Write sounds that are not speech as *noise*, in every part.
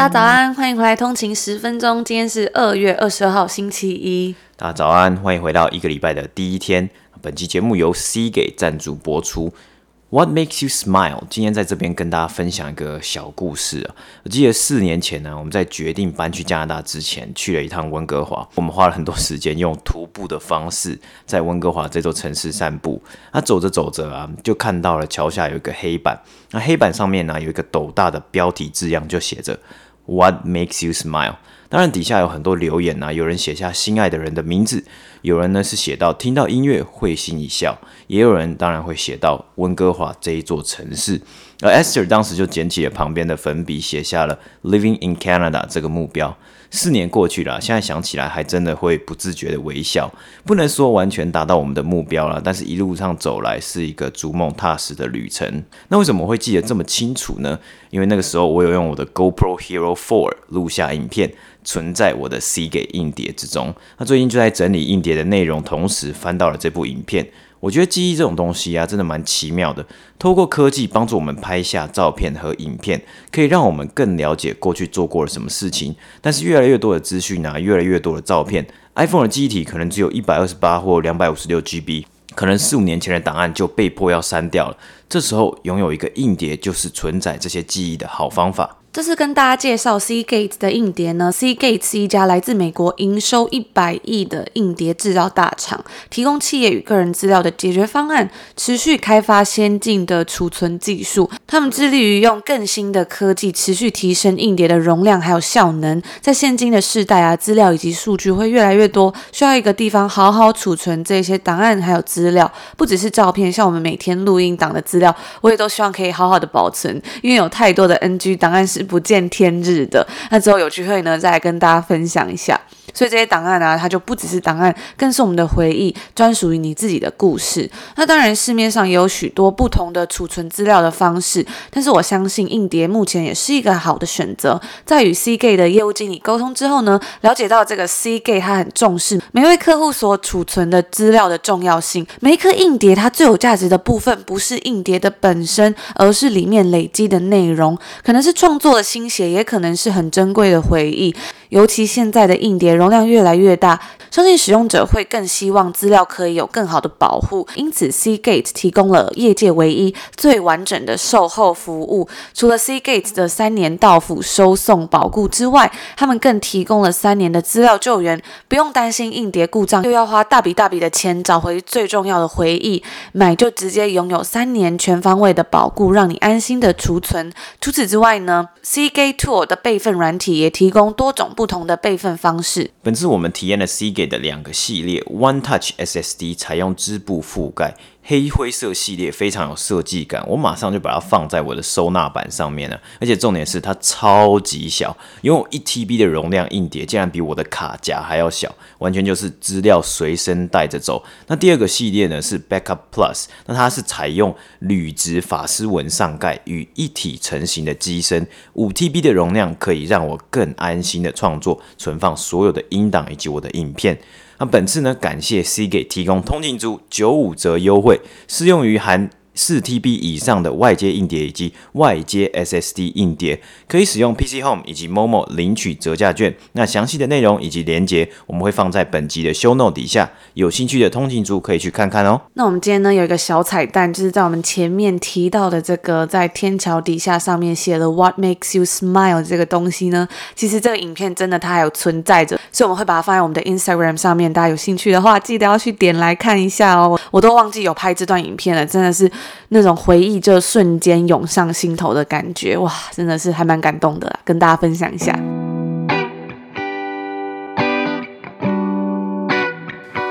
大家早安，欢迎回来通勤十分钟。今天是二月二十二号，星期一。大家早安，欢迎回到一个礼拜的第一天。本期节目由 C 给赞助播出。What makes you smile？今天在这边跟大家分享一个小故事啊。我记得四年前呢，我们在决定搬去加拿大之前，去了一趟温哥华。我们花了很多时间，用徒步的方式在温哥华这座城市散步。那走着走着啊，就看到了桥下有一个黑板。那黑板上面呢，有一个斗大的标题字样，就写着 What makes you smile？当然底下有很多留言啊，有人写下心爱的人的名字。有人呢是写到听到音乐会心一笑，也有人当然会写到温哥华这一座城市。而 Esther 当时就捡起了旁边的粉笔，写下了 Living in Canada 这个目标。四年过去了，现在想起来还真的会不自觉的微笑。不能说完全达到我们的目标了，但是一路上走来是一个逐梦踏实的旅程。那为什么会记得这么清楚呢？因为那个时候我有用我的 GoPro Hero 4录下影片。存在我的 Seagate 硬碟之中。那最近就在整理硬碟的内容，同时翻到了这部影片。我觉得记忆这种东西啊，真的蛮奇妙的。透过科技帮助我们拍下照片和影片，可以让我们更了解过去做过了什么事情。但是越来越多的资讯啊，越来越多的照片，iPhone 的记忆体可能只有一百二十八或两百五十六 GB，可能四五年前的档案就被迫要删掉了。这时候拥有一个硬碟，就是存在这些记忆的好方法。这次跟大家介绍 Seagate 的硬碟呢，Seagate 是一家来自美国、营收一百亿的硬碟制造大厂，提供企业与个人资料的解决方案，持续开发先进的储存技术。他们致力于用更新的科技，持续提升硬碟的容量还有效能。在现今的世代啊，资料以及数据会越来越多，需要一个地方好好储存这些档案还有资料，不只是照片，像我们每天录音档的资料，我也都希望可以好好的保存，因为有太多的 NG 档案是。不见天日的，那之后有机会呢，再来跟大家分享一下。所以这些档案啊，它就不只是档案，更是我们的回忆，专属于你自己的故事。那当然，市面上也有许多不同的储存资料的方式，但是我相信硬碟目前也是一个好的选择。在与 CGate 的业务经理沟通之后呢，了解到这个 Seagate 它很重视每位客户所储存的资料的重要性。每一颗硬碟它最有价值的部分，不是硬碟的本身，而是里面累积的内容，可能是创作。心血也可能是很珍贵的回忆，尤其现在的硬碟容量越来越大，相信使用者会更希望资料可以有更好的保护，因此，Cgate 提供了业界唯一最完整的售后服务。除了 Cgate 的三年到府收送保固之外，他们更提供了三年的资料救援，不用担心硬碟故障又要花大笔大笔的钱找回最重要的回忆，买就直接拥有三年全方位的保固，让你安心的储存。除此之外呢 c gate tool 的备份软体也提供多种不同的备份方式。本次我们体验了 c gate 的两个系列，One Touch SSD 采用织布覆盖。黑灰色系列非常有设计感，我马上就把它放在我的收纳板上面了。而且重点是它超级小，拥有一 TB 的容量，硬碟竟然比我的卡夹还要小，完全就是资料随身带着走。那第二个系列呢是 Backup Plus，那它是采用铝质法丝纹上盖与一体成型的机身，五 TB 的容量可以让我更安心的创作、存放所有的音档以及我的影片。那本次呢，感谢 C 给提供通勤族九五折优惠，适用于含。四 TB 以上的外接硬碟以及外接 SSD 硬碟，可以使用 PC Home 以及 Momo 领取折价券。那详细的内容以及连接，我们会放在本集的 Show Note 底下，有兴趣的通勤族可以去看看哦。那我们今天呢，有一个小彩蛋，就是在我们前面提到的这个在天桥底下上面写了 What makes you smile 这个东西呢，其实这个影片真的它还有存在着，所以我们会把它放在我们的 Instagram 上面，大家有兴趣的话，记得要去点来看一下哦。我都忘记有拍这段影片了，真的是。那种回忆就瞬间涌上心头的感觉，哇，真的是还蛮感动的，跟大家分享一下。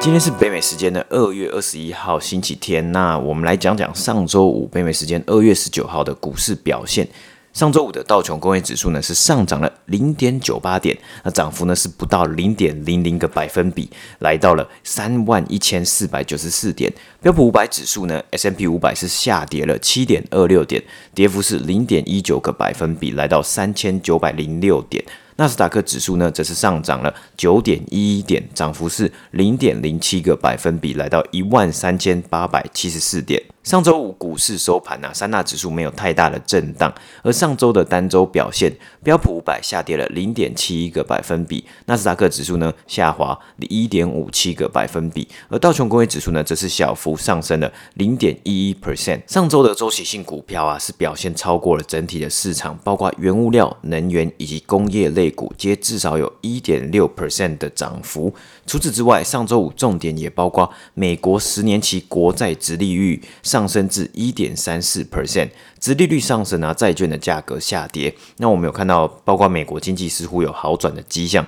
今天是北美时间的二月二十一号星期天，那我们来讲讲上周五北美时间二月十九号的股市表现。上周五的道琼工业指数呢是上涨了零点九八点，那涨幅呢是不到零点零零个百分比，来到了三万一千四百九十四点。标普五百指数呢，S M P 五百是下跌了七点二六点，跌幅是零点一九个百分比，来到三千九百零六点。纳斯达克指数呢，则是上涨了九点一一点，涨幅是零点零七个百分比，来到一万三千八百七十四点。上周五股市收盘、啊，三大指数没有太大的震荡，而上周的单周表现，标普五百下跌了零点七一个百分比，纳斯达克指数呢下滑一点五七个百分比，而道琼工业指数呢则是小幅上升了零点一一 percent。上周的周期性股票啊是表现超过了整体的市场，包括原物料、能源以及工业类股，皆至少有一点六 percent 的涨幅。除此之外，上周五重点也包括美国十年期国债殖利率上。升至一点三四 percent，殖利率上升啊，债券的价格下跌。那我们有看到，包括美国经济似乎有好转的迹象。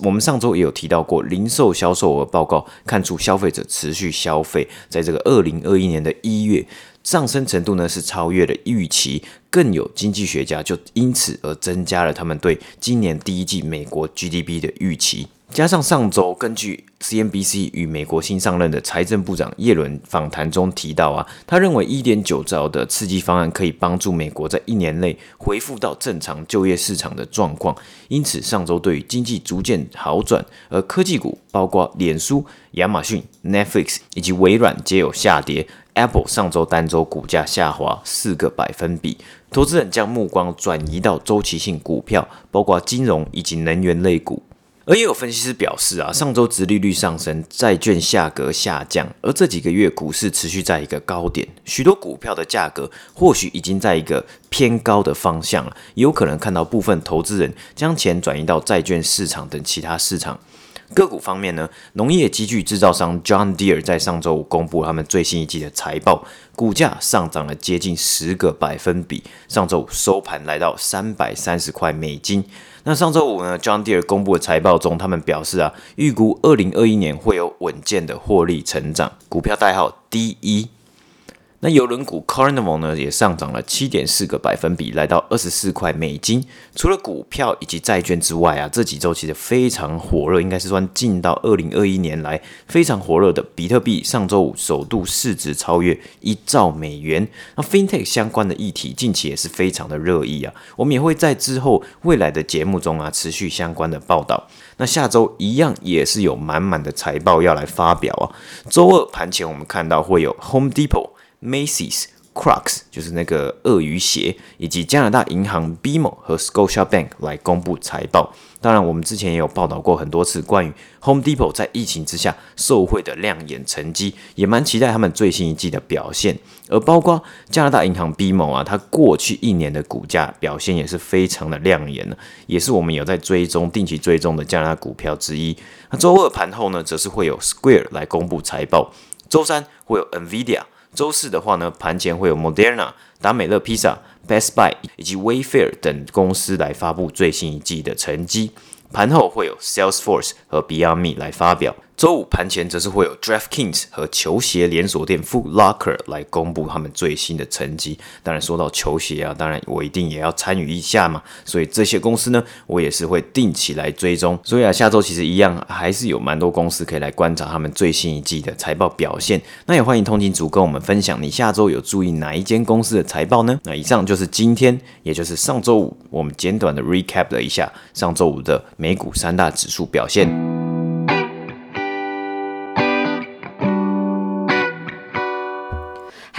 我们上周也有提到过，零售销售额报告看出消费者持续消费，在这个二零二一年的一月上升程度呢是超越了预期。更有经济学家就因此而增加了他们对今年第一季美国 GDP 的预期。加上上周，根据 CNBC 与美国新上任的财政部长耶伦访谈中提到啊，他认为一点九兆的刺激方案可以帮助美国在一年内恢复到正常就业市场的状况。因此，上周对于经济逐渐好转，而科技股包括脸书、亚马逊、Netflix 以及微软皆有下跌。Apple 上周单周股价下滑四个百分比，投资人将目光转移到周期性股票，包括金融以及能源类股。而也有分析师表示啊，上周殖利率上升，债券价格下降，而这几个月股市持续在一个高点，许多股票的价格或许已经在一个偏高的方向了，也有可能看到部分投资人将钱转移到债券市场等其他市场。个股方面呢，农业机具制造商 John Deere 在上周五公布他们最新一季的财报，股价上涨了接近十个百分比，上周五收盘来到三百三十块美金。那上周五呢，John Deere 公布的财报中，他们表示啊，预估二零二一年会有稳健的获利成长，股票代号 DE。那邮轮股 Carnival 呢，也上涨了七点四个百分比，来到二十四块美金。除了股票以及债券之外啊，这几周其实非常火热，应该是算近到二零二一年来非常火热的比特币。上周五首度市值超越一兆美元。那 FinTech 相关的议题近期也是非常的热议啊，我们也会在之后未来的节目中啊持续相关的报道。那下周一样也是有满满的财报要来发表啊。周二盘前我们看到会有 Home Depot。Macy's、Crocs 就是那个鳄鱼鞋，以及加拿大银行 BMO 和 Scotiabank 来公布财报。当然，我们之前也有报道过很多次关于 Home Depot 在疫情之下受惠的亮眼成绩，也蛮期待他们最新一季的表现。而包括加拿大银行 BMO 啊，它过去一年的股价表现也是非常的亮眼呢，也是我们有在追踪、定期追踪的加拿大股票之一。那周二盘后呢，则是会有 Square 来公布财报，周三会有 NVIDIA。周四的话呢，盘前会有 Moderna、达美乐披萨、Best Buy 以及 Wayfair 等公司来发布最新一季的成绩。盘后会有 Salesforce 和 Beyond Me 来发表。周五盘前则是会有 DraftKings 和球鞋连锁店 Foot Locker 来公布他们最新的成绩。当然说到球鞋啊，当然我一定也要参与一下嘛。所以这些公司呢，我也是会定期来追踪。所以啊，下周其实一样还是有蛮多公司可以来观察他们最新一季的财报表现。那也欢迎通勤族跟我们分享，你下周有注意哪一间公司的财报呢？那以上就是今天，也就是上周五我们简短的 recap 了一下上周五的美股三大指数表现。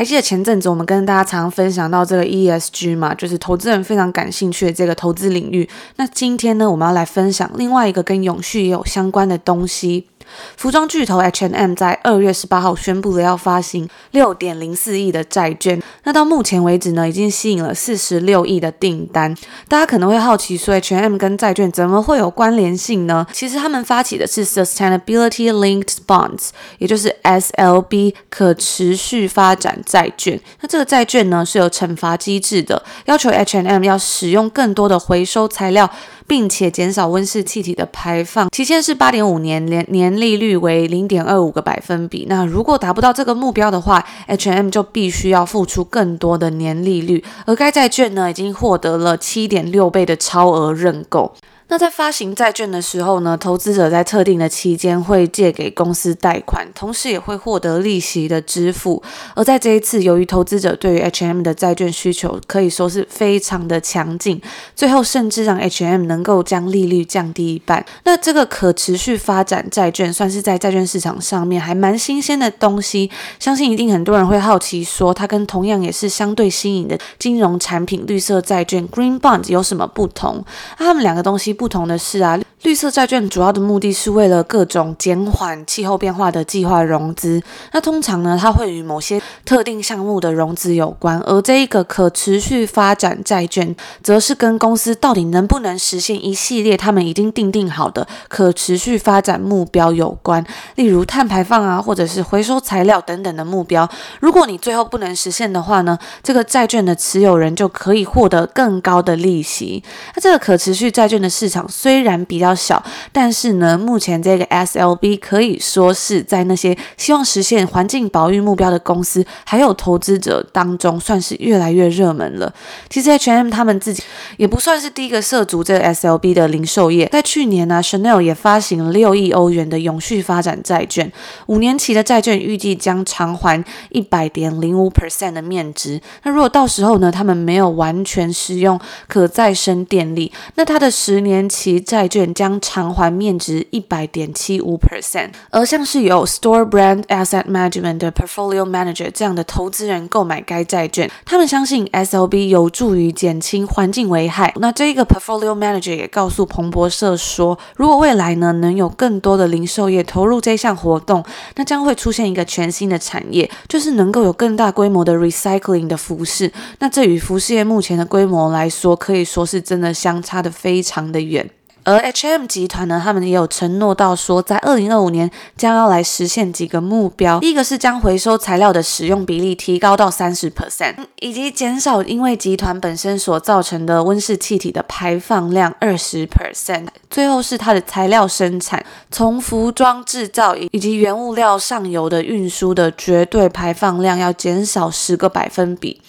还记得前阵子我们跟大家常分享到这个 ESG 嘛，就是投资人非常感兴趣的这个投资领域。那今天呢，我们要来分享另外一个跟永续也有相关的东西。服装巨头 H&M 在二月十八号宣布了要发行六点零四亿的债券，那到目前为止呢，已经吸引了四十六亿的订单。大家可能会好奇说，H&M 跟债券怎么会有关联性呢？其实他们发起的是 Sustainability Linked Bonds，也就是 SLB 可持续发展债券。那这个债券呢是有惩罚机制的，要求 H&M 要使用更多的回收材料，并且减少温室气体的排放。期限是八点五年，年年利率为零点二五个百分比。那如果达不到这个目标的话，H&M 就必须要付出更多的年利率。而该债券呢，已经获得了七点六倍的超额认购。那在发行债券的时候呢，投资者在特定的期间会借给公司贷款，同时也会获得利息的支付。而在这一次，由于投资者对于 H&M 的债券需求可以说是非常的强劲，最后甚至让 H&M 能够将利率降低一半。那这个可持续发展债券算是在债券市场上面还蛮新鲜的东西，相信一定很多人会好奇说，它跟同样也是相对新颖的金融产品绿色债券 Green Bond 有什么不同？那它们两个东西。不同的是啊，绿色债券主要的目的是为了各种减缓气候变化的计划融资。那通常呢，它会与某些特定项目的融资有关，而这一个可持续发展债券，则是跟公司到底能不能实现一系列他们已经定定好的可持续发展目标有关，例如碳排放啊，或者是回收材料等等的目标。如果你最后不能实现的话呢，这个债券的持有人就可以获得更高的利息。那这个可持续债券的市场虽然比较小，但是呢，目前这个 SLB 可以说是在那些希望实现环境保育目标的公司还有投资者当中，算是越来越热门了。其实 H&M 他们自己也不算是第一个涉足这个 SLB 的零售业，在去年呢，，Chanel 也发行了六亿欧元的永续发展债券，五年期的债券预计将偿还一百点零五 percent 的面值。那如果到时候呢，他们没有完全使用可再生电力，那它的十年期债券将偿还面值一百点七五 percent，而像是有 Store Brand Asset Management 的 Portfolio Manager 这样的投资人购买该债券，他们相信 SLB 有助于减轻环境危害。那这一个 Portfolio Manager 也告诉彭博社说，如果未来呢能有更多的零售业投入这项活动，那将会出现一个全新的产业，就是能够有更大规模的 recycling 的服饰。那这与服饰业目前的规模来说，可以说是真的相差的非常的远。而 H&M 集团呢，他们也有承诺到说，在二零二五年将要来实现几个目标。第一个是将回收材料的使用比例提高到三十 percent，以及减少因为集团本身所造成的温室气体的排放量二十 percent。最后是它的材料生产，从服装制造以及原物料上游的运输的绝对排放量要减少十个百分比。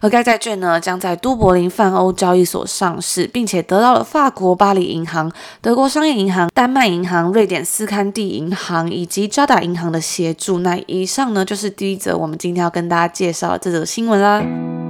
而该债券呢，将在都柏林泛欧交易所上市，并且得到了法国巴黎银行、德国商业银行、丹麦银行、瑞典斯堪地银行以及渣打银行的协助。那以上呢，就是第一则我们今天要跟大家介绍的这则新闻啦。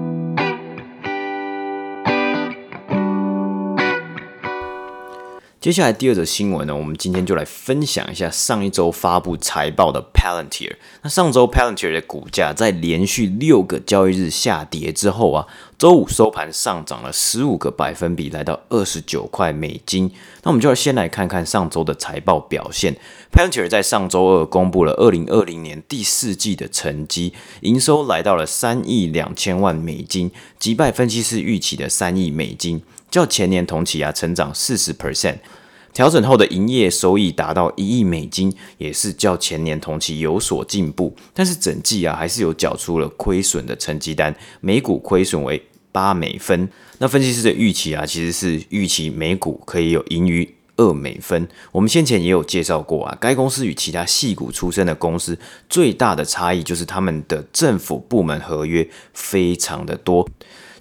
接下来第二则新闻呢，我们今天就来分享一下上一周发布财报的 Palantir。那上周 Palantir 的股价在连续六个交易日下跌之后啊，周五收盘上涨了十五个百分比，来到二十九块美金。那我们就要先来看看上周的财报表现。Palantir 在上周二公布了二零二零年第四季的成绩，营收来到了三亿两千万美金，击败分析师预期的三亿美金。较前年同期啊，成长四十 percent，调整后的营业收益达到一亿美金，也是较前年同期有所进步。但是整季啊，还是有缴出了亏损的成绩单，每股亏损为八美分。那分析师的预期啊，其实是预期每股可以有盈余二美分。我们先前也有介绍过啊，该公司与其他矽谷出身的公司最大的差异就是他们的政府部门合约非常的多。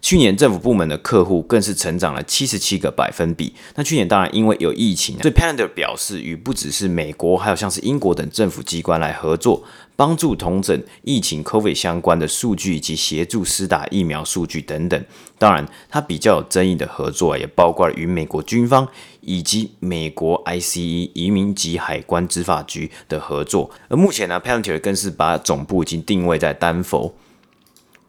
去年政府部门的客户更是成长了七十七个百分比。那去年当然因为有疫情，所以 Palantir 表示与不只是美国，还有像是英国等政府机关来合作，帮助统整疫情 COVID 相关的数据以及协助施打疫苗数据等等。当然，它比较有争议的合作也包括了与美国军方以及美国 ICE 移民及海关执法局的合作。而目前呢，Palantir 更是把总部已经定位在丹佛。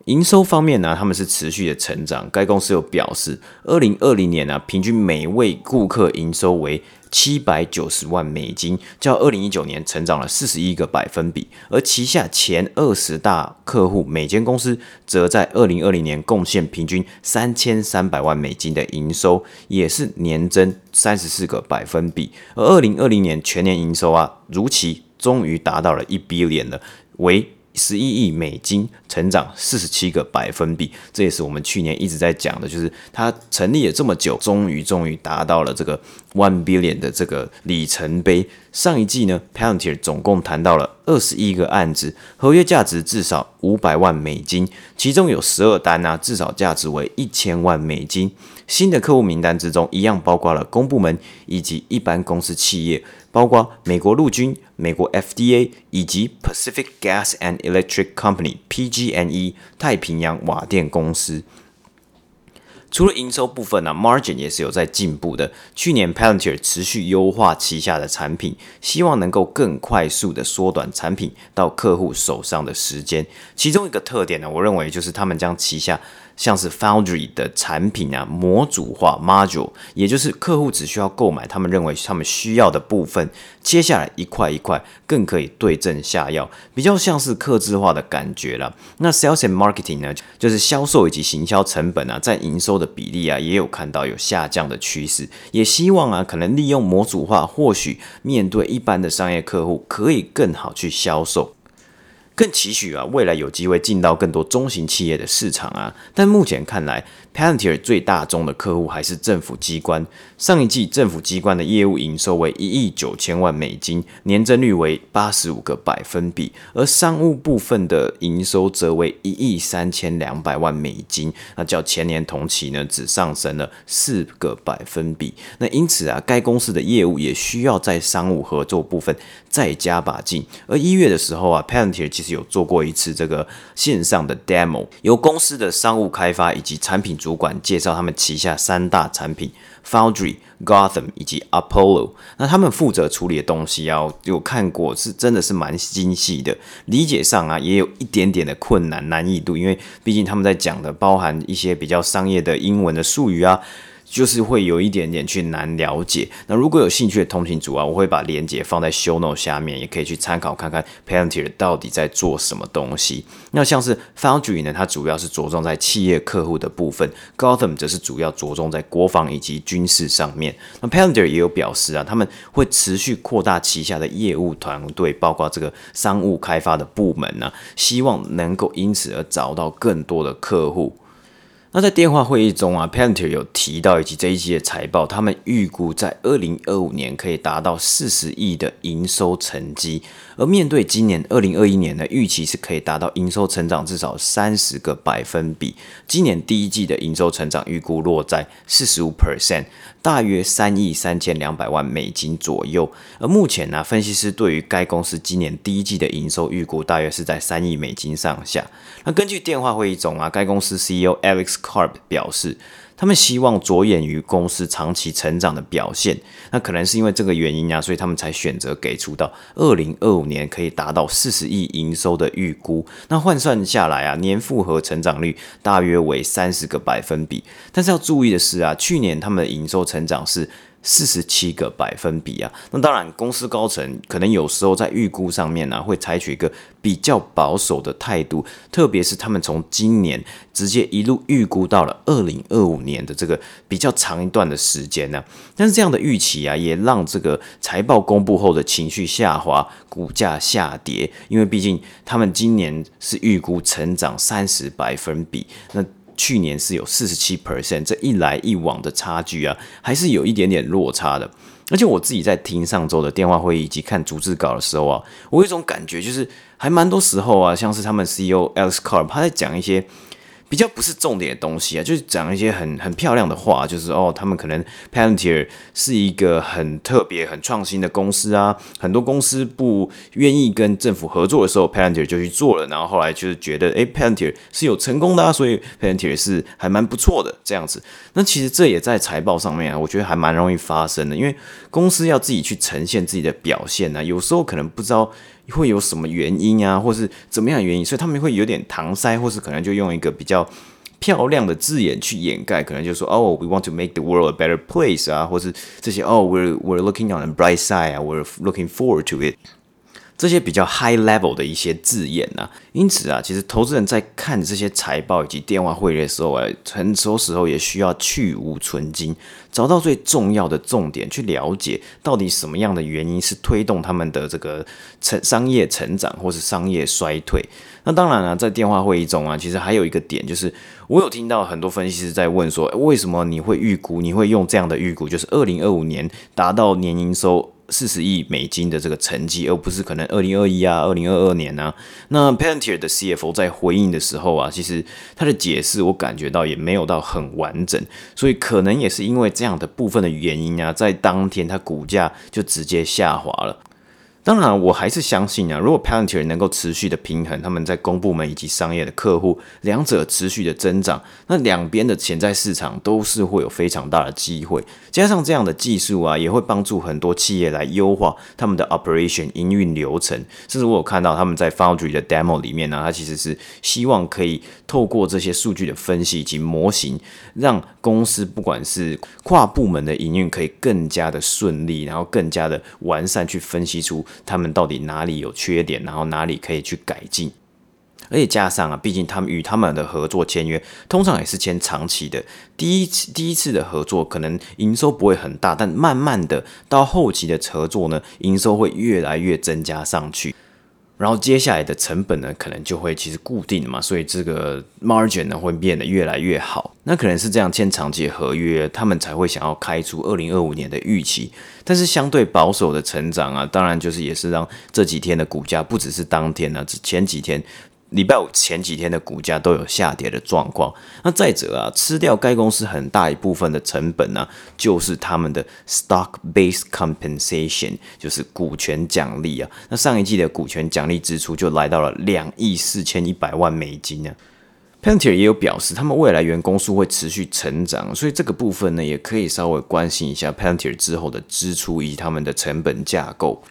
营收方面呢，他们是持续的成长。该公司有表示，二零二零年呢，平均每位顾客营收为七百九十万美金，较二零一九年成长了四十一个百分比。而旗下前二十大客户每间公司，则在二零二零年贡献平均三千三百万美金的营收，也是年增三十四个百分比。而二零二零年全年营收啊，如期终于达到了一 billion 了，为十一亿美金，成长四十七个百分比，这也是我们去年一直在讲的，就是它成立了这么久，终于终于达到了这个 One Billion 的这个里程碑。上一季呢，Palantir 总共谈到了二十一个案子，合约价值至少五百万美金，其中有十二单啊，至少价值为一千万美金。新的客户名单之中，一样包括了公部门以及一般公司企业，包括美国陆军、美国 FDA 以及 Pacific Gas and Electric Company（PG&E） 太平洋瓦电公司。除了营收部分呢、，margin 也是有在进步的。去年 Palantir 持续优化旗下的产品，希望能够更快速的缩短产品到客户手上的时间。其中一个特点呢，我认为就是他们将旗下像是 Foundry 的产品啊，模组化 module，也就是客户只需要购买他们认为他们需要的部分，接下来一块一块更可以对症下药，比较像是客制化的感觉了。那 Sales and Marketing 呢，就是销售以及行销成本啊，在营收的比例啊，也有看到有下降的趋势，也希望啊，可能利用模组化，或许面对一般的商业客户，可以更好去销售。更期许啊，未来有机会进到更多中型企业的市场啊，但目前看来。Palantir 最大宗的客户还是政府机关。上一季政府机关的业务营收为一亿九千万美金，年增率为八十五个百分比；而商务部分的营收则为一亿三千两百万美金，那较前年同期呢，只上升了四个百分比。那因此啊，该公司的业务也需要在商务合作部分再加把劲。而一月的时候啊，Palantir 其实有做过一次这个线上的 demo，由公司的商务开发以及产品。主管介绍他们旗下三大产品：Foundry、Gotham 以及 Apollo。那他们负责处理的东西啊，有看过是真的是蛮精细的，理解上啊也有一点点的困难难易度，因为毕竟他们在讲的包含一些比较商业的英文的术语啊。就是会有一点点去难了解。那如果有兴趣的通勤族啊，我会把链接放在 show note 下面，也可以去参考看看 Palantir 到底在做什么东西。那像是 Foundry 呢，它主要是着重在企业客户的部分；Gotham 则是主要着重在国防以及军事上面。那 Palantir 也有表示啊，他们会持续扩大旗下的业务团队，包括这个商务开发的部门呢、啊，希望能够因此而找到更多的客户。那在电话会议中啊，Palantir 有提到以及这一季的财报，他们预估在二零二五年可以达到四十亿的营收成绩，而面对今年二零二一年的预期是可以达到营收成长至少三十个百分比。今年第一季的营收成长预估落在四十五 percent，大约三亿三千两百万美金左右。而目前呢，分析师对于该公司今年第一季的营收预估大约是在三亿美金上下。那根据电话会议中啊，该公司 CEO Alex Karp 表示，他们希望着眼于公司长期成长的表现。那可能是因为这个原因啊，所以他们才选择给出到二零二五年可以达到四十亿营收的预估。那换算下来啊，年复合成长率大约为三十个百分比。但是要注意的是啊，去年他们的营收成长是。四十七个百分比啊，那当然，公司高层可能有时候在预估上面呢、会采取一个比较保守的态度，特别是他们从今年直接一路预估到了二零二五年的这个比较长一段的时间呢、但是这样的预期啊，也让这个财报公布后的情绪下滑，股价下跌，因为毕竟他们今年是预估成长三十百分比，那。去年是有四十七 percent，这一来一往的差距啊，还是有一点点落差的。而且我自己在听上周的电话会议以及看逐字稿的时候啊，我有一种感觉，就是还蛮多时候啊，像是他们 CEO Alex Carp 他在讲一些。比较不是重点的东西啊，就是讲一些很很漂亮的话，就是哦，他们可能 Palantir 是一个很特别、很创新的公司啊，很多公司不愿意跟政府合作的时候，Palantir 就去做了，然后后来就是觉得，诶 Palantir 是有成功的啊，所以 Palantir 是还蛮不错的这样子。那其实这也在财报上面啊，我觉得还蛮容易发生的，因为公司要自己去呈现自己的表现呢，有时候可能不知道。会有什么原因啊，或是怎么样的原因？所以他们会有点搪塞，或是可能就用一个比较漂亮的字眼去掩盖，可能就说哦，we want to make the world a better place 啊，或是这些哦，we're we're looking on the bright side 啊，we're looking forward to it。这些比较 high level 的一些字眼啊。因此啊，其实投资人在看这些财报以及电话会议的时候啊，很多时候也需要去芜存菁，找到最重要的重点，去了解到底什么样的原因是推动他们的这个成商业成长或是商业衰退。那当然了，在电话会议中啊，其实还有一个点就是，我有听到很多分析师在问说，为什么你会预估，你会用这样的预估，就是二零二五年达到年营收四十亿美金的这个成绩，而不是可能二零二一啊、二零二二年啊。那 p a n t e r 的 CFO 在回应的时候啊，其实他的解释我感觉到也没有到很完整，所以可能也是因为这样的部分的原因啊，在当天它股价就直接下滑了。当然，我还是相信啊，如果 Palantir 能够持续的平衡他们在公部门以及商业的客户两者持续的增长，那两边的潜在市场都是会有非常大的机会。加上这样的技术啊，也会帮助很多企业来优化他们的 operation 营运流程。甚至我有看到他们在 Foundry 的 demo 里面呢，它其实是希望可以透过这些数据的分析以及模型，让公司不管是跨部门的营运可以更加的顺利，然后更加的完善，去分析出。他们到底哪里有缺点，然后哪里可以去改进？而且加上啊，毕竟他们与他们的合作签约通常也是签长期的。第一次第一次的合作可能营收不会很大，但慢慢的到后期的合作呢，营收会越来越增加上去。然后接下来的成本呢，可能就会其实固定嘛，所以这个 margin 呢会变得越来越好。那可能是这样签长期合约，他们才会想要开出二零二五年的预期。但是相对保守的成长啊，当然就是也是让这几天的股价不只是当天呢、啊，前几天。礼拜五前几天的股价都有下跌的状况。那再者啊，吃掉该公司很大一部分的成本呢、啊，就是他们的 stock-based compensation，就是股权奖励啊。那上一季的股权奖励支出就来到了两亿四千一百万美金、啊。Pantier 也有表示，他们未来员工数会持续成长，所以这个部分呢，也可以稍微关心一下 Pantier 之后的支出以及他们的成本架构。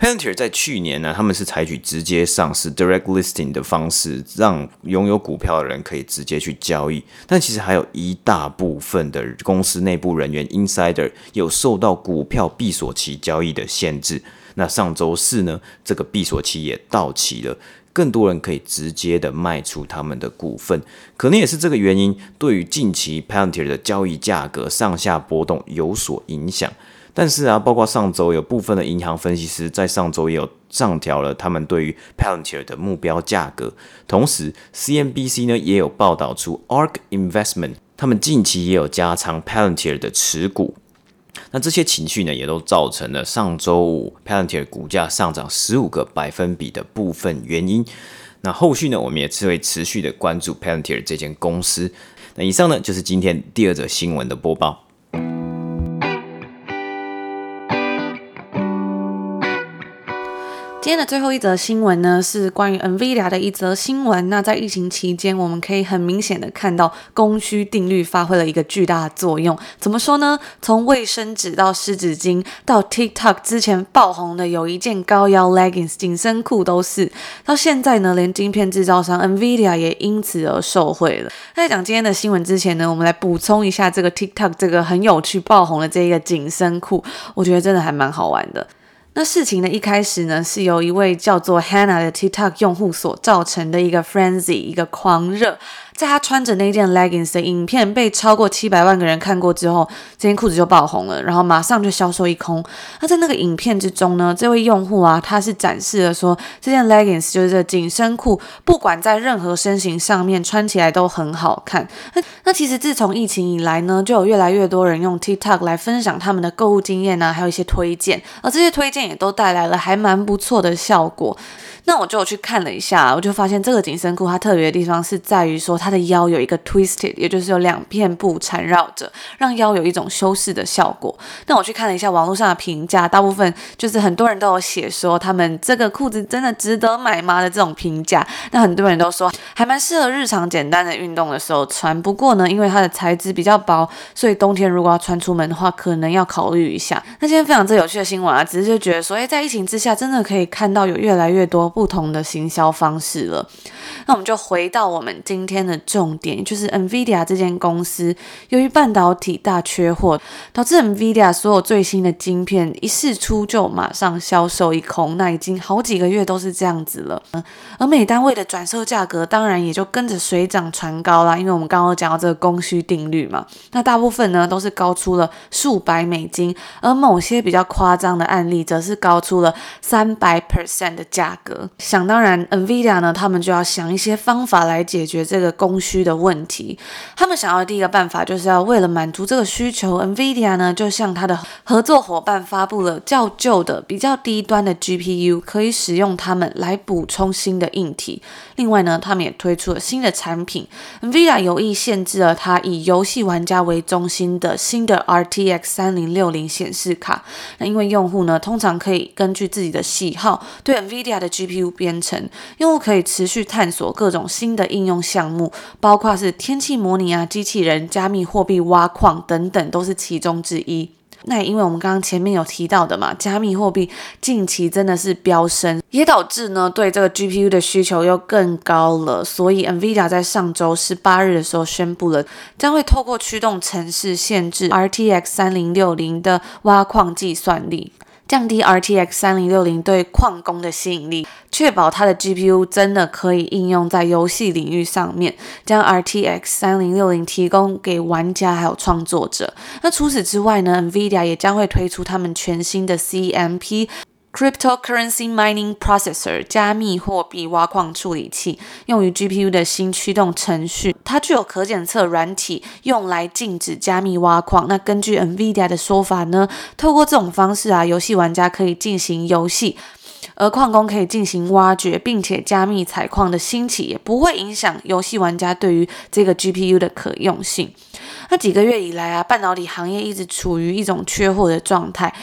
Panter 在去年呢，他们是采取直接上市 （direct listing） 的方式，让拥有股票的人可以直接去交易。但其实还有一大部分的公司内部人员 （insider） 有受到股票闭锁期交易的限制。那上周四呢，这个闭锁期也到期了，更多人可以直接的卖出他们的股份。可能也是这个原因，对于近期 Palantir 的交易价格上下波动有所影响。但是啊，包括上周有部分的银行分析师在上周也有上调了他们对于 Palantir 的目标价格。同时，CNBC 呢也有报道出 ARK Investment 他们近期也有加仓 Palantir 的持股。那这些情绪呢，也都造成了上周五 Palantir 股价上涨十五个百分比的部分原因。那后续呢，我们也是会持续的关注 Palantir 这间公司。那以上呢，就是今天第二则新闻的播报。今天的最后一则新闻呢，是关于 NVIDIA 的一则新闻。那在疫情期间，我们可以很明显的看到供需定律发挥了一个巨大的作用。怎么说呢？从卫生纸到湿纸巾，到 TikTok 之前爆红的有一件高腰 leggings 紧身裤都是。到现在呢，连晶片制造商 NVIDIA 也因此而受惠了。在讲今天的新闻之前呢，我们来补充一下这个 TikTok 这个很有趣爆红的这一个紧身裤，我觉得真的还蛮好玩的。那事情的一开始呢，是由一位叫做 Hannah 的 TikTok 用户所造成的一个 frenzy，一个狂热。在他穿着那件 leggings 的影片被超过七百万个人看过之后，这件裤子就爆红了，然后马上就销售一空。那在那个影片之中呢，这位用户啊，他是展示了说，这件 leggings 就是这紧身裤，不管在任何身形上面穿起来都很好看。那其实自从疫情以来呢，就有越来越多人用 TikTok 来分享他们的购物经验啊，还有一些推荐，而这些推荐也都带来了还蛮不错的效果。那我就去看了一下，我就发现这个紧身裤它特别的地方是在于说，它的腰有一个 twisted，也就是有两片布缠绕着，让腰有一种修饰的效果。那我去看了一下网络上的评价，大部分就是很多人都有写说，他们这个裤子真的值得买吗的这种评价。那很多人都说还蛮适合日常简单的运动的时候穿。不过呢，因为它的材质比较薄，所以冬天如果要穿出门的话，可能要考虑一下。那今天分享这有趣的新闻啊，只是就觉得说，哎，在疫情之下，真的可以看到有越来越多。不同的行销方式了，那我们就回到我们今天的重点，就是 NVIDIA 这间公司，由于半导体大缺货，导致 NVIDIA 所有最新的晶片一试出就马上销售一空，那已经好几个月都是这样子了。而每单位的转售价格当然也就跟着水涨船高啦，因为我们刚刚讲到这个供需定律嘛。那大部分呢都是高出了数百美金，而某些比较夸张的案例则是高出了三百 percent 的价格。想当然，NVIDIA 呢，他们就要想一些方法来解决这个供需的问题。他们想要的第一个办法，就是要为了满足这个需求，NVIDIA 呢就向他的合作伙伴发布了较旧的、比较低端的 GPU，可以使用它们来补充新的硬体。另外呢，他们也推出了新的产品，NVIDIA 有意限制了它以游戏玩家为中心的新的 RTX 三零六零显示卡。那因为用户呢，通常可以根据自己的喜好对 NVIDIA 的 GPU 编程，用户可以持续探索各种新的应用项目，包括是天气模拟啊、机器人、加密货币挖矿等等，都是其中之一。那因为我们刚刚前面有提到的嘛，加密货币近期真的是飙升，也导致呢对这个 GPU 的需求又更高了。所以 NVIDIA 在上周十八日的时候宣布了，将会透过驱动程式限制 RTX 三零六零的挖矿计算力。降低 RTX 三零六零对矿工的吸引力，确保它的 GPU 真的可以应用在游戏领域上面，将 RTX 三零六零提供给玩家还有创作者。那除此之外呢，NVIDIA 也将会推出他们全新的 CMP。Cryptocurrency Mining Processor 加密货币挖矿处理器，用于 GPU 的新驱动程序，它具有可检测软体，用来禁止加密挖矿。那根据 NVIDIA 的说法呢，透过这种方式啊，游戏玩家可以进行游戏，而矿工可以进行挖掘，并且加密采矿的兴起也不会影响游戏玩家对于这个 GPU 的可用性。那几个月以来啊，半导体行业一直处于一种缺货的状态。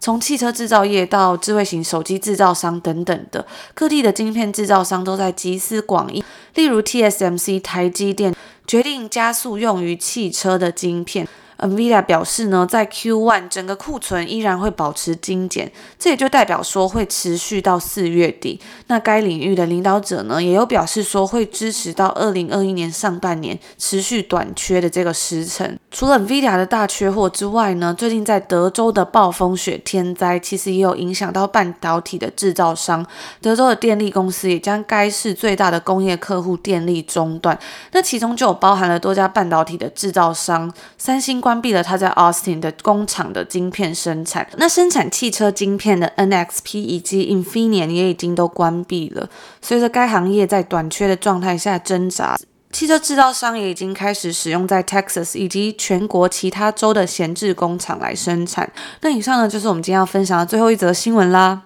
从汽车制造业到智慧型手机制造商等等的各地的晶片制造商都在集思广益，例如 TSMC 台积电决定加速用于汽车的晶片。NVIDIA 表示呢，在 Q1 整个库存依然会保持精简，这也就代表说会持续到四月底。那该领域的领导者呢，也有表示说会支持到二零二一年上半年持续短缺的这个时程。除了 NVIDIA 的大缺货之外呢，最近在德州的暴风雪天灾，其实也有影响到半导体的制造商。德州的电力公司也将该市最大的工业客户电力中断，那其中就有包含了多家半导体的制造商，三星关闭了他在 Austin 的工厂的晶片生产，那生产汽车晶片的 NXP 以及 Infineon 也已经都关闭了。随着该行业在短缺的状态下挣扎，汽车制造商也已经开始使用在 Texas 以及全国其他州的闲置工厂来生产。那以上呢，就是我们今天要分享的最后一则新闻啦。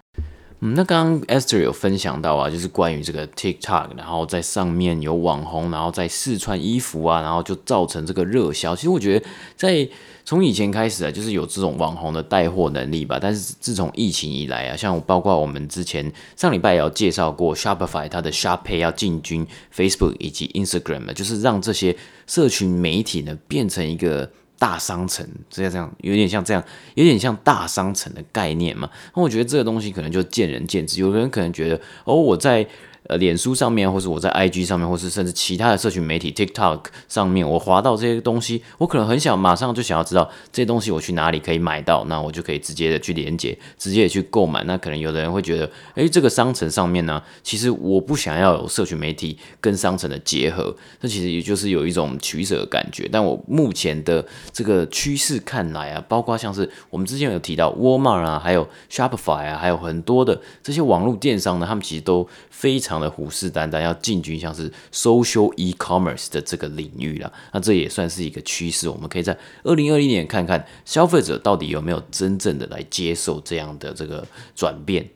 嗯，那刚刚 Esther 有分享到啊，就是关于这个 TikTok，然后在上面有网红，然后在试穿衣服啊，然后就造成这个热销。其实我觉得，在从以前开始啊，就是有这种网红的带货能力吧。但是自从疫情以来啊，像包括我们之前上礼拜也有介绍过 Shopify 它的 Shop Pay 要进军 Facebook 以及 Instagram，就是让这些社群媒体呢变成一个。大商城，这样这样有点像这样，有点像大商城的概念嘛。那我觉得这个东西可能就见仁见智，有的人可能觉得，哦，我在。呃，脸书上面，或是我在 IG 上面，或是甚至其他的社群媒体 TikTok 上面，我滑到这些东西，我可能很想马上就想要知道这些东西我去哪里可以买到，那我就可以直接的去连接，直接的去购买。那可能有的人会觉得，哎，这个商城上面呢，其实我不想要有社群媒体跟商城的结合，这其实也就是有一种取舍的感觉。但我目前的这个趋势看来啊，包括像是我们之前有提到 Walmart 啊，还有 Shopify 啊，还有很多的这些网络电商呢，他们其实都非常的虎视眈眈，要进军像是 social e-commerce 的这个领域了。那这也算是一个趋势，我们可以在二零二一年看看消费者到底有没有真正的来接受这样的这个转变。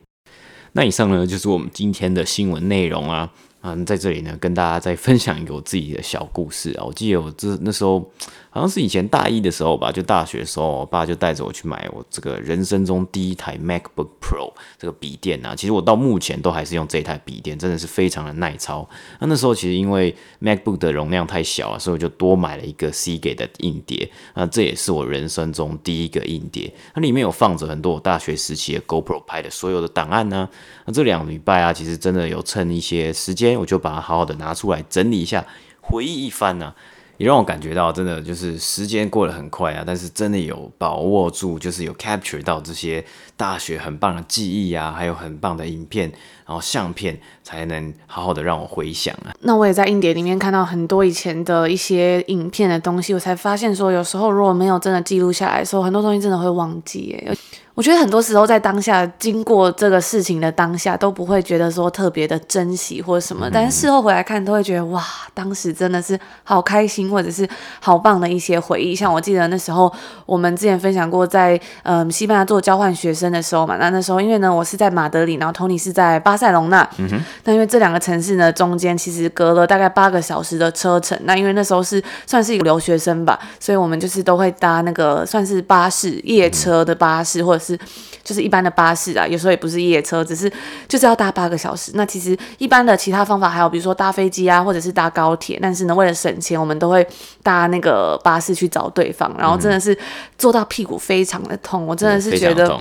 那以上呢，就是我们今天的新闻内容啊。嗯，在这里呢，跟大家再分享一个我自己的小故事啊。我记得我这那时候好像是以前大一的时候吧，就大学的时候，我爸就带着我去买我这个人生中第一台 MacBook Pro 这个笔电啊。其实我到目前都还是用这台笔电，真的是非常的耐操。那那时候其实因为 MacBook 的容量太小啊，所以我就多买了一个 Seagate 的硬碟。那这也是我人生中第一个硬碟，它里面有放着很多我大学时期的 GoPro 拍的所有的档案呢。那这两个礼拜啊，其实真的有趁一些时间。我就把它好好的拿出来整理一下，回忆一番啊。也让我感觉到，真的就是时间过得很快啊，但是真的有把握住，就是有 capture 到这些大学很棒的记忆啊，还有很棒的影片，然后相片，才能好好的让我回想啊。那我也在硬碟里面看到很多以前的一些影片的东西，我才发现说，有时候如果没有真的记录下来的时候，很多东西真的会忘记诶。我觉得很多时候在当下经过这个事情的当下都不会觉得说特别的珍惜或者什么，但是事后回来看都会觉得哇，当时真的是好开心或者是好棒的一些回忆。像我记得那时候我们之前分享过在嗯西班牙做交换学生的时候嘛，那那时候因为呢我是在马德里，然后 Tony 是在巴塞隆纳，嗯哼，那因为这两个城市呢中间其实隔了大概八个小时的车程，那因为那时候是算是一个留学生吧，所以我们就是都会搭那个算是巴士夜车的巴士或者是。就是一般的巴士啊，有时候也不是夜车，只是就是要搭八个小时。那其实一般的其他方法还有，比如说搭飞机啊，或者是搭高铁。但是呢，为了省钱，我们都会搭那个巴士去找对方。然后真的是坐到屁股非常的痛，我真的是觉得，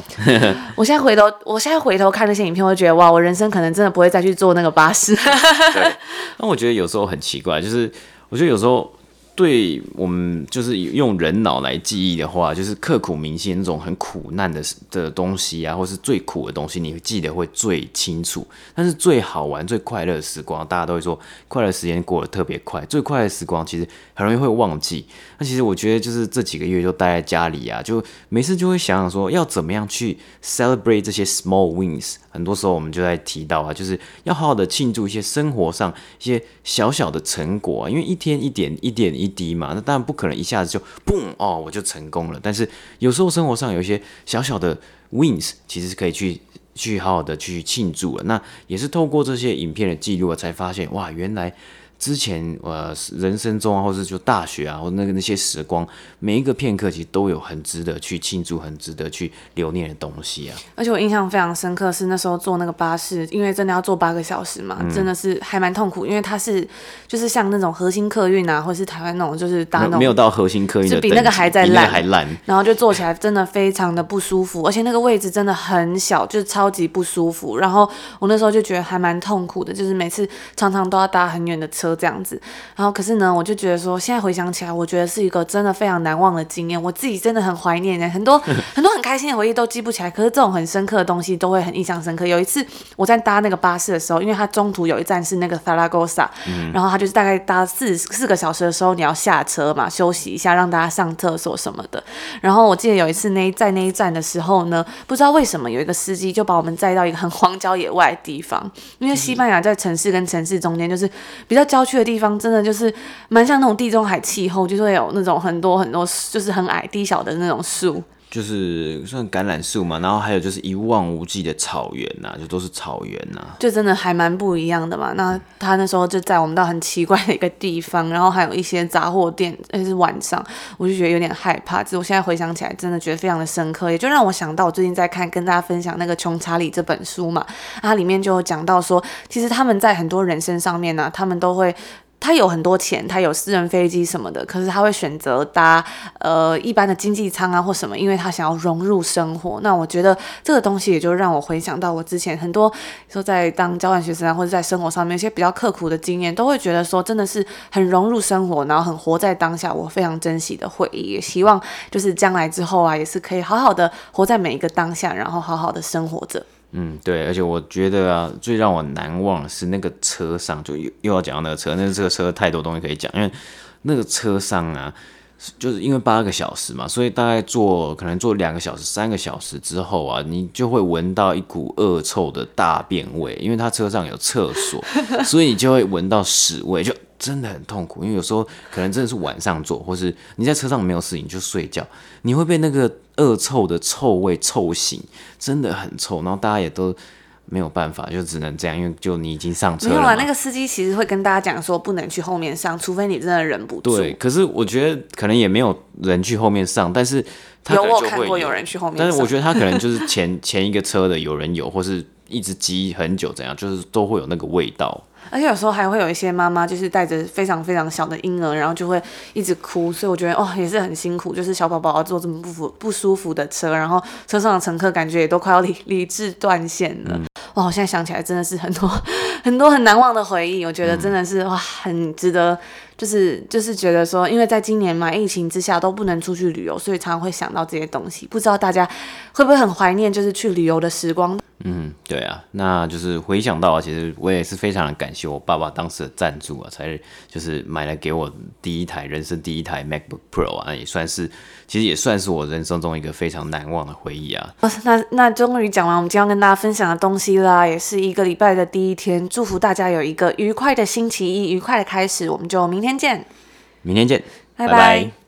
我现在回头，我现在回头看那些影片，我会觉得哇，我人生可能真的不会再去坐那个巴士。对，那我觉得有时候很奇怪，就是我觉得有时候。对我们就是用人脑来记忆的话，就是刻骨铭心那种很苦难的的东西啊，或是最苦的东西，你记得会最清楚。但是最好玩、最快乐的时光，大家都会说快乐时间过得特别快。最快的时光其实很容易会忘记。那其实我觉得就是这几个月就待在家里啊，就每次就会想想说要怎么样去 celebrate 这些 small wins。很多时候我们就在提到啊，就是要好好的庆祝一些生活上一些小小的成果啊，因为一天一点一点一滴嘛，那当然不可能一下子就嘣哦，我就成功了。但是有时候生活上有一些小小的 wins，其实是可以去去好好的去庆祝了。那也是透过这些影片的记录啊，才发现哇，原来。之前呃，人生中啊，或者就大学啊，或者那个那些时光，每一个片刻其实都有很值得去庆祝、很值得去留念的东西啊。而且我印象非常深刻是那时候坐那个巴士，因为真的要坐八个小时嘛，嗯、真的是还蛮痛苦，因为它是就是像那种核心客运啊，或是台湾那种就是搭那种没有到核心客运，就比那个还在烂，还烂。然后就坐起来真的非常的不舒服，而且那个位置真的很小，就是超级不舒服。然后我那时候就觉得还蛮痛苦的，就是每次常常都要搭很远的车。这样子，然后可是呢，我就觉得说，现在回想起来，我觉得是一个真的非常难忘的经验。我自己真的很怀念的，很多 *laughs* 很多很开心的回忆都记不起来，可是这种很深刻的东西都会很印象深刻。有一次我在搭那个巴士的时候，因为它中途有一站是那个萨拉戈萨，然后它就是大概搭四四个小时的时候，你要下车嘛，休息一下，让大家上厕所什么的。然后我记得有一次那在那一站的时候呢，不知道为什么有一个司机就把我们载到一个很荒郊野外的地方，因为西班牙在城市跟城市中间就是比较郊区的地方真的就是蛮像那种地中海气候，就是会有那种很多很多，就是很矮低小的那种树。就是算橄榄树嘛，然后还有就是一望无际的草原呐、啊，就都是草原呐、啊，就真的还蛮不一样的嘛。那他那时候就在我们到很奇怪的一个地方，然后还有一些杂货店，那是晚上，我就觉得有点害怕。就是我现在回想起来，真的觉得非常的深刻，也就让我想到我最近在看跟大家分享那个《穷查理》这本书嘛，它里面就有讲到说，其实他们在很多人身上面呢、啊，他们都会。他有很多钱，他有私人飞机什么的，可是他会选择搭呃一般的经济舱啊或什么，因为他想要融入生活。那我觉得这个东西也就让我回想到我之前很多说在当交换学生啊，或者在生活上面一些比较刻苦的经验，都会觉得说真的是很融入生活，然后很活在当下，我非常珍惜的回忆。也希望就是将来之后啊，也是可以好好的活在每一个当下，然后好好的生活着。嗯，对，而且我觉得啊，最让我难忘的是那个车上，就又又要讲到那个车，那这个车太多东西可以讲，因为那个车上啊，就是因为八个小时嘛，所以大概坐可能坐两个小时、三个小时之后啊，你就会闻到一股恶臭的大便味，因为它车上有厕所，所以你就会闻到屎味，就。真的很痛苦，因为有时候可能真的是晚上做，或是你在车上没有事情就睡觉，你会被那个恶臭的臭味臭醒，真的很臭。然后大家也都没有办法，就只能这样，因为就你已经上车了。没有啊，那个司机其实会跟大家讲说，不能去后面上，除非你真的忍不住。对，可是我觉得可能也没有人去后面上，但是他有，有我看过有人去后面上，但是我觉得他可能就是前 *laughs* 前一个车的有人有，或是一直积很久怎样，就是都会有那个味道。而且有时候还会有一些妈妈，就是带着非常非常小的婴儿，然后就会一直哭，所以我觉得哦也是很辛苦，就是小宝宝要坐这么不服不舒服的车，然后车上的乘客感觉也都快要理理智断线了。嗯、哇，我现在想起来真的是很多很多很难忘的回忆，我觉得真的是哇很值得就是就是觉得说，因为在今年嘛，疫情之下都不能出去旅游，所以常常会想到这些东西。不知道大家会不会很怀念，就是去旅游的时光？嗯，对啊，那就是回想到，其实我也是非常的感谢我爸爸当时的赞助啊，才就是买了给我第一台人生第一台 MacBook Pro 啊，也算是其实也算是我人生中一个非常难忘的回忆啊。那那终于讲完我们今天要跟大家分享的东西啦，也是一个礼拜的第一天，祝福大家有一个愉快的星期一，愉快的开始，我们就明天见，明天见，拜拜。拜拜。